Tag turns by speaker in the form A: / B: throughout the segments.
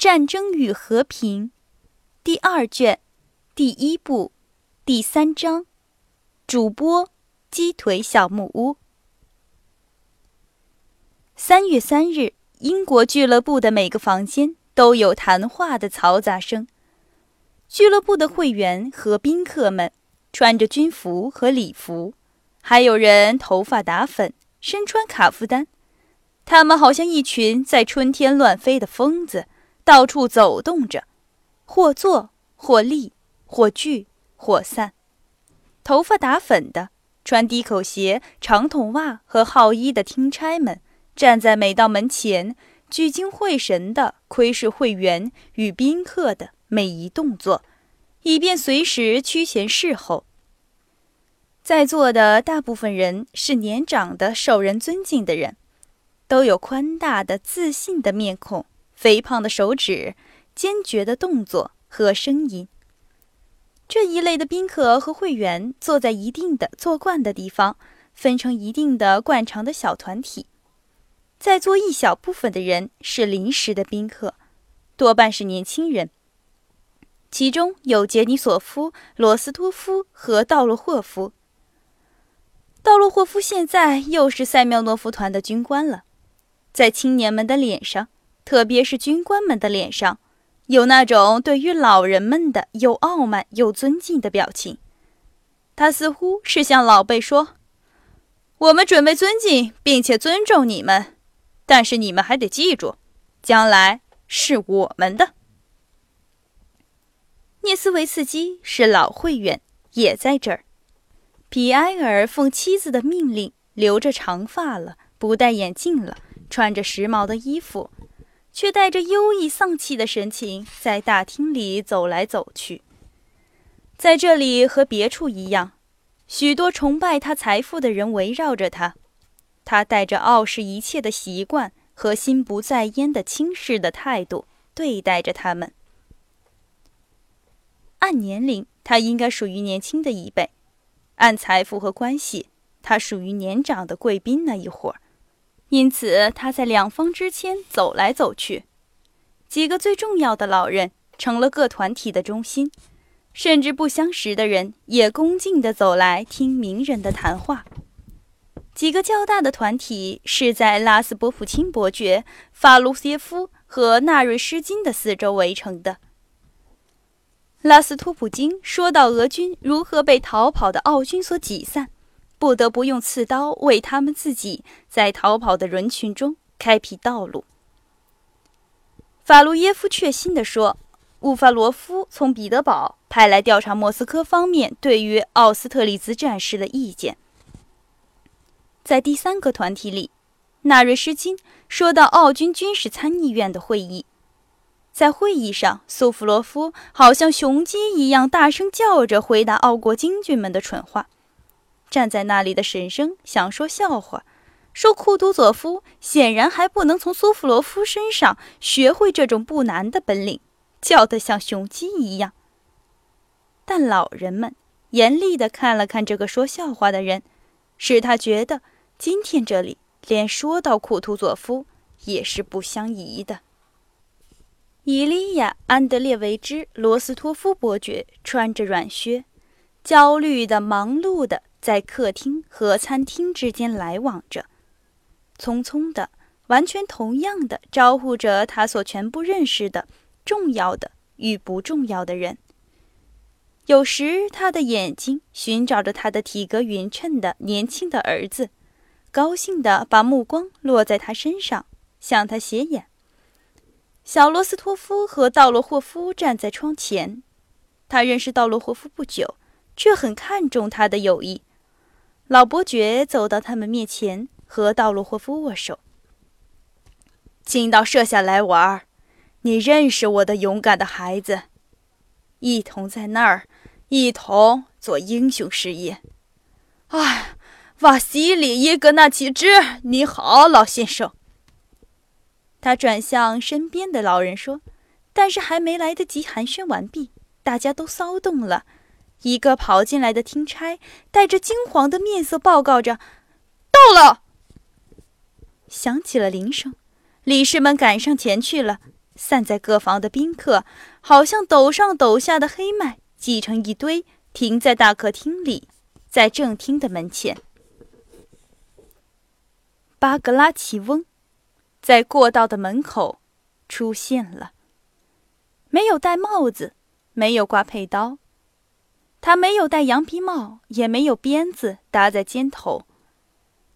A: 战争与和平》第二卷第一部第三章。主播：鸡腿小木屋。三月三日，英国俱乐部的每个房间都有谈话的嘈杂声。俱乐部的会员和宾客们穿着军服和礼服，还有人头发打粉，身穿卡夫丹。他们好像一群在春天乱飞的疯子，到处走动着，或坐，或立，或聚，或散。头发打粉的、穿低口鞋、长筒袜和号衣的听差们，站在每道门前，聚精会神地窥视会员与宾客的每一动作，以便随时趋前侍后。在座的大部分人是年长的、受人尊敬的人。都有宽大的、自信的面孔、肥胖的手指、坚决的动作和声音。这一类的宾客和会员坐在一定的坐惯的地方，分成一定的惯常的小团体。在座一小部分的人是临时的宾客，多半是年轻人。其中有杰尼索夫、罗斯托夫和道洛霍夫。道洛霍夫现在又是塞缪诺夫团的军官了。在青年们的脸上，特别是军官们的脸上，有那种对于老人们的又傲慢又尊敬的表情。他似乎是向老辈说：“我们准备尊敬并且尊重你们，但是你们还得记住，将来是我们的。”涅斯维茨基是老会员，也在这儿。皮埃尔奉妻子的命令留着长发了，不戴眼镜了。穿着时髦的衣服，却带着忧郁丧气的神情，在大厅里走来走去。在这里和别处一样，许多崇拜他财富的人围绕着他。他带着傲视一切的习惯和心不在焉的轻视的态度对待着他们。按年龄，他应该属于年轻的一辈；按财富和关系，他属于年长的贵宾那一伙儿。因此，他在两方之间走来走去。几个最重要的老人成了各团体的中心，甚至不相识的人也恭敬地走来听名人的谈话。几个较大的团体是在拉斯波普钦伯爵、法卢耶夫和纳瑞施金的四周围成的。拉斯托普金说到俄军如何被逃跑的奥军所挤散。不得不用刺刀为他们自己在逃跑的人群中开辟道路。法卢耶夫确信地说：“乌法罗夫从彼得堡派来调查莫斯科方面对于奥斯特里兹战事的意见。”在第三个团体里，纳瑞什金说到奥军军事参议院的会议，在会议上，苏弗罗夫好像雄鸡一样大声叫着回答奥国京军们的蠢话。站在那里的神生想说笑话，说库图佐夫显然还不能从苏弗罗夫身上学会这种不难的本领，叫得像雄鸡一样。但老人们严厉地看了看这个说笑话的人，使他觉得今天这里连说到库图佐夫也是不相宜的。伊利亚·安德烈维之·罗斯托夫伯爵穿着软靴，焦虑的、忙碌的。在客厅和餐厅之间来往着，匆匆的，完全同样的招呼着他所全部认识的重要的与不重要的人。有时，他的眼睛寻找着他的体格匀称的年轻的儿子，高兴地把目光落在他身上，向他斜眼。小罗斯托夫和道罗霍夫站在窗前，他认识道罗霍夫不久，却很看重他的友谊。老伯爵走到他们面前，和道洛霍夫握手。进到舍下来玩儿，你认识我的勇敢的孩子，一同在那儿，一同做英雄事业。哎，瓦西里耶格纳奇之，你好，老先生。他转向身边的老人说：“但是还没来得及寒暄完毕，大家都骚动了。”一个跑进来的听差带着惊惶的面色报告着：“到了。”响起了铃声，理事们赶上前去了。散在各房的宾客，好像斗上斗下的黑麦，挤成一堆，停在大客厅里，在正厅的门前。巴格拉奇翁在过道的门口出现了，没有戴帽子，没有挂佩刀，他没有戴羊皮帽，也没有鞭子搭在肩头，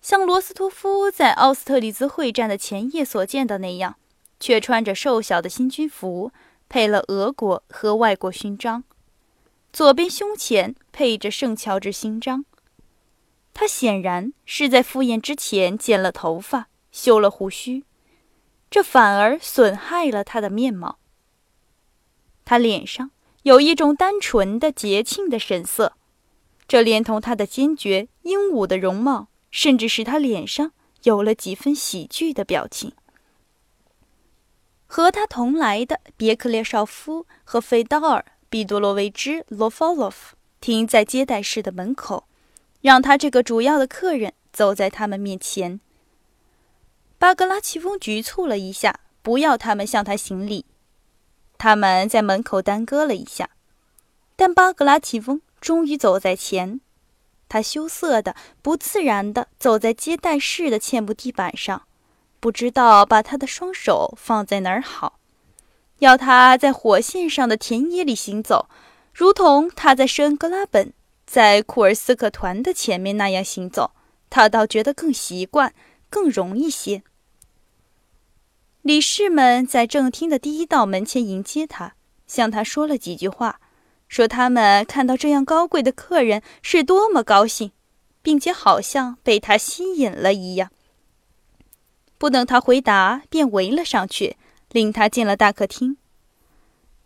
A: 像罗斯托夫在奥斯特里兹会战的前夜所见的那样。却穿着瘦小的新军服，配了俄国和外国勋章，左边胸前配着圣乔治勋章。他显然是在赴宴之前剪了头发、修了胡须，这反而损害了他的面貌。他脸上有一种单纯的节庆的神色，这连同他的坚决英武的容貌，甚至使他脸上有了几分喜剧的表情。和他同来的别克列绍夫和费道尔·毕多罗维兹·罗夫洛夫停在接待室的门口，让他这个主要的客人走在他们面前。巴格拉奇翁局促了一下，不要他们向他行礼。他们在门口耽搁了一下，但巴格拉奇翁终于走在前。他羞涩的、不自然的走在接待室的嵌木地板上。不知道把他的双手放在哪儿好，要他在火线上的田野里行走，如同他在圣格拉本、在库尔斯克团的前面那样行走，他倒觉得更习惯、更容易些。理事们在正厅的第一道门前迎接他，向他说了几句话，说他们看到这样高贵的客人是多么高兴，并且好像被他吸引了一样。不等他回答，便围了上去，领他进了大客厅。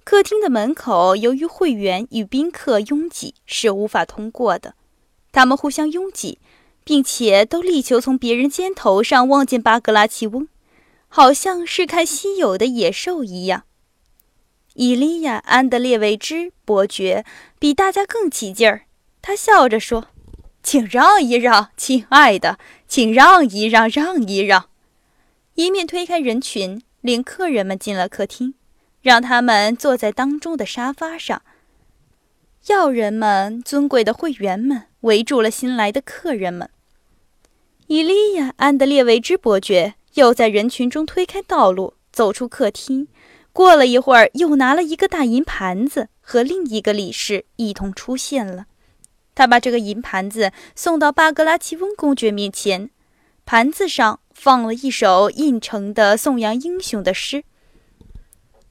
A: 客厅的门口由于会员与宾客拥挤，是无法通过的。他们互相拥挤，并且都力求从别人肩头上望见巴格拉奇翁，好像是看稀有的野兽一样。伊利亚·安德烈维兹伯爵比大家更起劲儿，他笑着说：“请让一让，亲爱的，请让一让，让一让。”一面推开人群，领客人们进了客厅，让他们坐在当中的沙发上。要人们、尊贵的会员们围住了新来的客人们。伊利亚·安德烈维兹伯爵又在人群中推开道路，走出客厅。过了一会儿，又拿了一个大银盘子，和另一个理事一同出现了。他把这个银盘子送到巴格拉奇翁公爵面前，盘子上。放了一首印成的颂扬英雄的诗。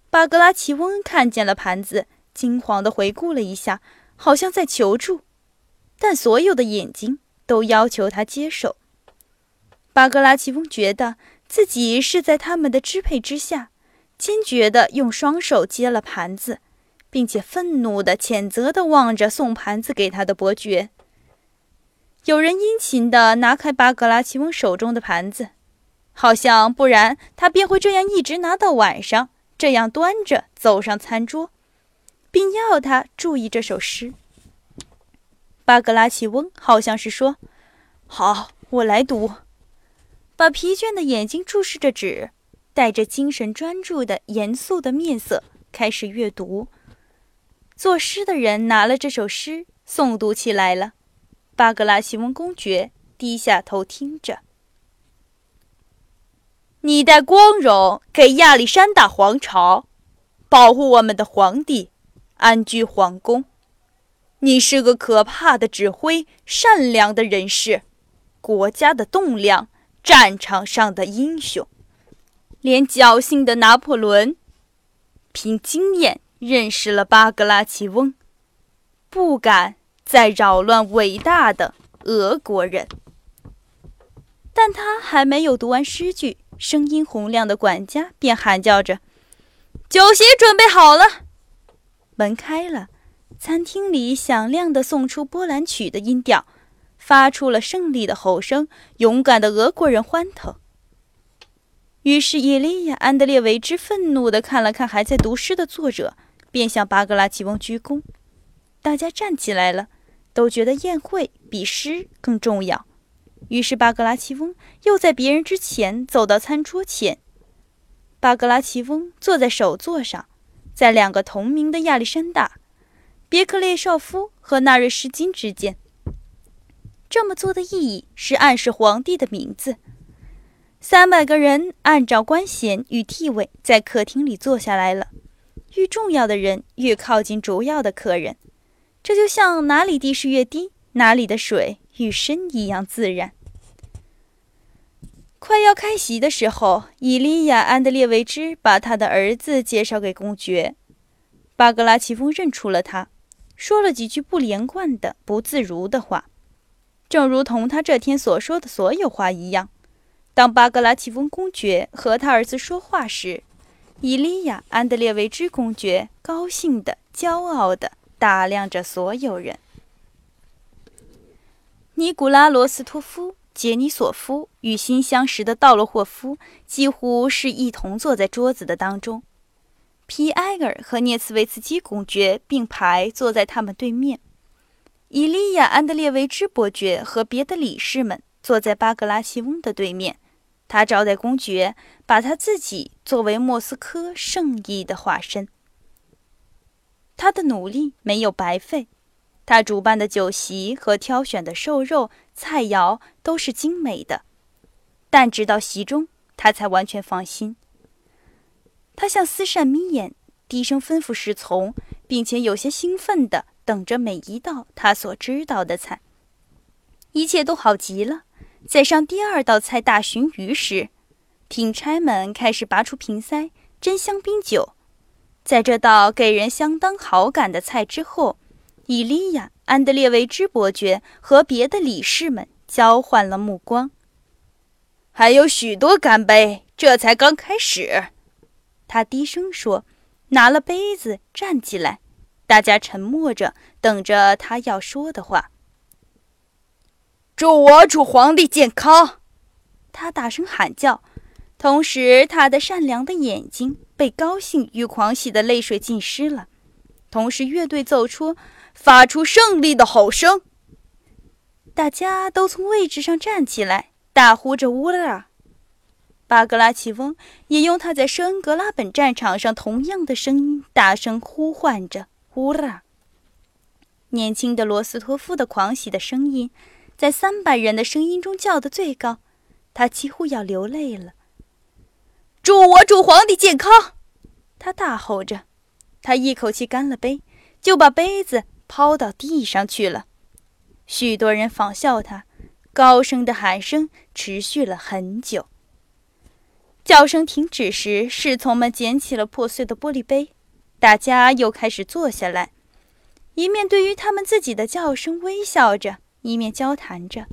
A: 巴格拉奇翁看见了盘子，惊慌地回顾了一下，好像在求助，但所有的眼睛都要求他接受。巴格拉奇翁觉得自己是在他们的支配之下，坚决地用双手接了盘子，并且愤怒地、谴责地望着送盘子给他的伯爵。有人殷勤地拿开巴格拉奇翁手中的盘子，好像不然他便会这样一直拿到晚上，这样端着走上餐桌，并要他注意这首诗。巴格拉奇翁好像是说：“好，我来读。”把疲倦的眼睛注视着纸，带着精神专注的严肃的面色开始阅读。作诗的人拿了这首诗诵读起来了。巴格拉西翁公爵低下头听着。你带光荣给亚历山大皇朝，保护我们的皇帝，安居皇宫。你是个可怕的指挥，善良的人士，国家的栋梁，战场上的英雄。连侥幸的拿破仑，凭经验认识了巴格拉奇翁，不敢。再扰乱伟大的俄国人，但他还没有读完诗句，声音洪亮的管家便喊叫着：“酒席准备好了。”门开了，餐厅里响亮的送出波兰曲的音调，发出了胜利的吼声。勇敢的俄国人欢腾。于是伊利亚·安德烈维之愤怒地看了看还在读诗的作者，便向巴格拉奇翁鞠躬。大家站起来了。都觉得宴会比诗更重要，于是巴格拉奇翁又在别人之前走到餐桌前。巴格拉奇翁坐在首座上，在两个同名的亚历山大、别克列绍夫和纳瑞什金之间。这么做的意义是暗示皇帝的名字。三百个人按照官衔与地位在客厅里坐下来了，越重要的人越靠近主要的客人，这就像哪里地势越低，哪里的水越深一样自然。快要开席的时候，伊利亚·安德烈维兹把他的儿子介绍给公爵，巴格拉奇夫认出了他，说了几句不连贯的、不自如的话。正如同他这天所说的所有话一样，当巴格拉奇翁公爵和他儿子说话时，伊利亚·安德烈维兹公爵高兴的、骄傲的打量着所有人。尼古拉罗斯托夫、杰尼索夫与新相识的道洛霍夫几乎是一同坐在桌子的当中，皮埃尔和涅茨维茨基公爵并排坐在他们对面。伊利亚·安德烈维兹伯爵和别的理事们坐在巴格拉西翁的对面。他招待公爵，把他自己作为莫斯科圣意的化身。他的努力没有白费，他主办的酒席和挑选的瘦肉菜肴都是精美的。但直到席中，他才完全放心。他像斯善眯眼，低声吩咐侍从，并且有些兴奋地。等着每一道他所知道的菜，一切都好极了。在上第二道菜大鲟鱼时，听差们开始拔出瓶塞斟香槟酒。在这道给人相当好感的菜之后，伊利亚·安德烈维兹伯爵和别的理事们交换了目光。还有许多干杯，这才刚开始。他低声说，拿了杯子站起来。大家沉默着，等着他要说的话。祝我主皇帝健康！他大声喊叫，同时他的善良的眼睛被高兴与狂喜的泪水浸湿了。同时，乐队奏出，发出胜利的吼声。大家都从位置上站起来，大呼着“乌拉”。巴格拉奇翁也用他在圣恩格拉本战场上同样的声音，大声呼唤着。呼啦！年轻的罗斯托夫的狂喜的声音，在三百人的声音中叫得最高，他几乎要流泪了。祝我主皇帝健康！他大吼着，他一口气干了杯，就把杯子抛到地上去了。许多人仿效他，高声的喊声持续了很久。叫声停止时，侍从们捡起了破碎的玻璃杯。大家又开始坐下来，一面对于他们自己的叫声微笑着，一面交谈着。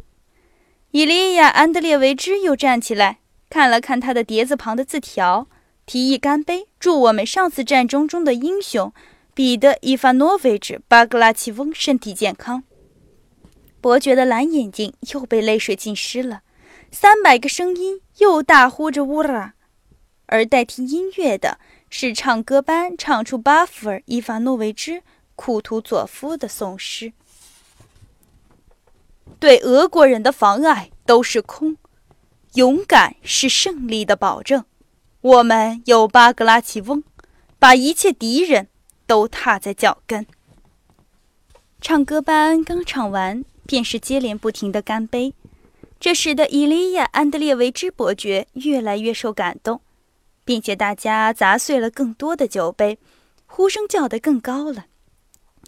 A: 伊利亚·安德烈维兹又站起来，看了看他的碟子旁的字条，提议干杯，祝我们上次战争中的英雄彼得·伊凡诺维奇·巴格拉奇翁身体健康。伯爵的蓝眼睛又被泪水浸湿了，三百个声音又大呼着“乌拉”，而代替音乐的。是唱歌班唱出巴夫尔·伊凡诺维兹·库图佐夫的颂诗：“对俄国人的妨碍都是空，勇敢是胜利的保证。我们有巴格拉奇翁，把一切敌人都踏在脚跟。”唱歌班刚唱完，便是接连不停的干杯，这使得伊利亚·安德烈维之伯爵越来越受感动。并且大家砸碎了更多的酒杯，呼声叫得更高了。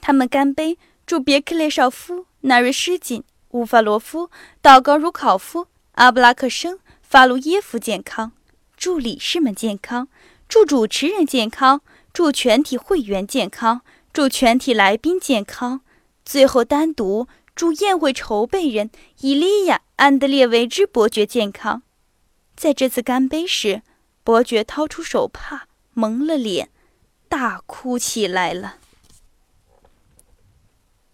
A: 他们干杯，祝别克列绍夫、纳瑞什金、乌法罗夫、道高茹考夫、阿布拉克生、法鲁耶夫健康，祝理事们健康，祝主持人健康，祝全体会员健康，祝全体来宾健康。最后单独祝宴会筹备人伊利亚·安德烈维之伯爵健康。在这次干杯时。伯爵掏出手帕，蒙了脸，大哭起来了。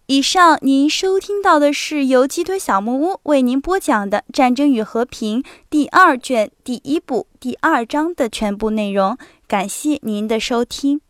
A: 以上您收听到的是由鸡腿小木屋为您播讲的《战争与和平》第二卷第一部第二章的全部内容。感谢您的收听。